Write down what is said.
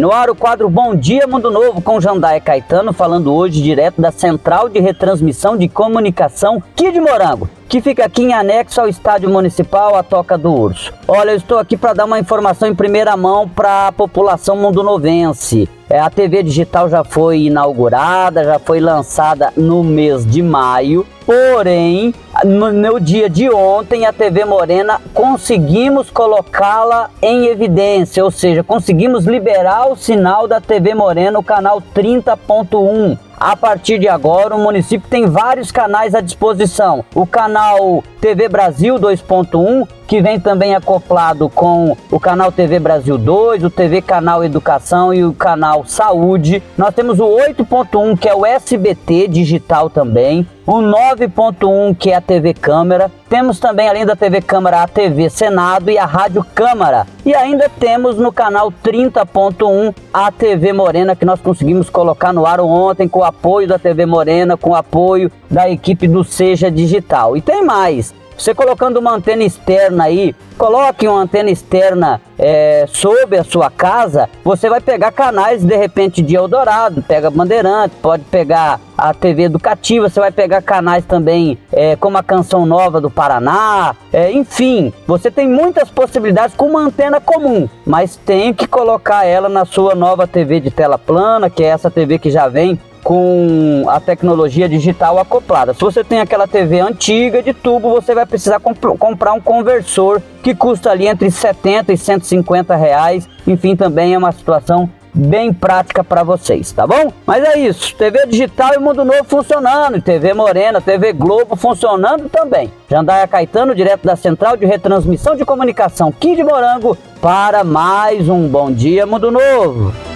No ar o quadro Bom Dia Mundo Novo com Jandaia Caetano falando hoje direto da Central de Retransmissão de Comunicação Kid Morango que fica aqui em anexo ao Estádio Municipal, a Toca do Urso. Olha, eu estou aqui para dar uma informação em primeira mão para a população mundonovense. É, a TV digital já foi inaugurada, já foi lançada no mês de maio, porém, no, dia de ontem, a TV Morena conseguimos colocá-la em evidência, ou seja, conseguimos liberar o sinal da TV Morena, o canal 30.1. A partir de agora, o município tem vários canais à disposição. O canal TV Brasil 2.1, que vem também acoplado com o canal TV Brasil 2, o TV Canal Educação e o canal Saúde. Nós temos o 8.1, que é o SBT digital também o 9.1 que é a TV Câmara. Temos também, além da TV Câmara, a TV Senado e a Rádio Câmara. E ainda temos no canal 30.1 a TV Morena, que nós conseguimos colocar no ar ontem com o apoio da TV Morena, com o apoio da equipe do Seja Digital. E tem mais. Você colocando uma antena externa aí, coloque uma antena externa é, sob a sua casa, você vai pegar canais de repente de Eldorado, pega Bandeirante, pode pegar a TV educativa, você vai pegar canais também é, como a Canção Nova do Paraná, é, enfim, você tem muitas possibilidades com uma antena comum, mas tem que colocar ela na sua nova TV de tela plana, que é essa TV que já vem com a tecnologia digital acoplada. Se você tem aquela TV antiga de tubo, você vai precisar comp comprar um conversor que custa ali entre 70 e 150 reais. Enfim, também é uma situação bem prática para vocês, tá bom? Mas é isso, TV digital e Mundo Novo funcionando, TV Morena, TV Globo funcionando também. Jandaia Caetano, direto da Central de Retransmissão de Comunicação Kid Morango, para mais um Bom Dia Mundo Novo.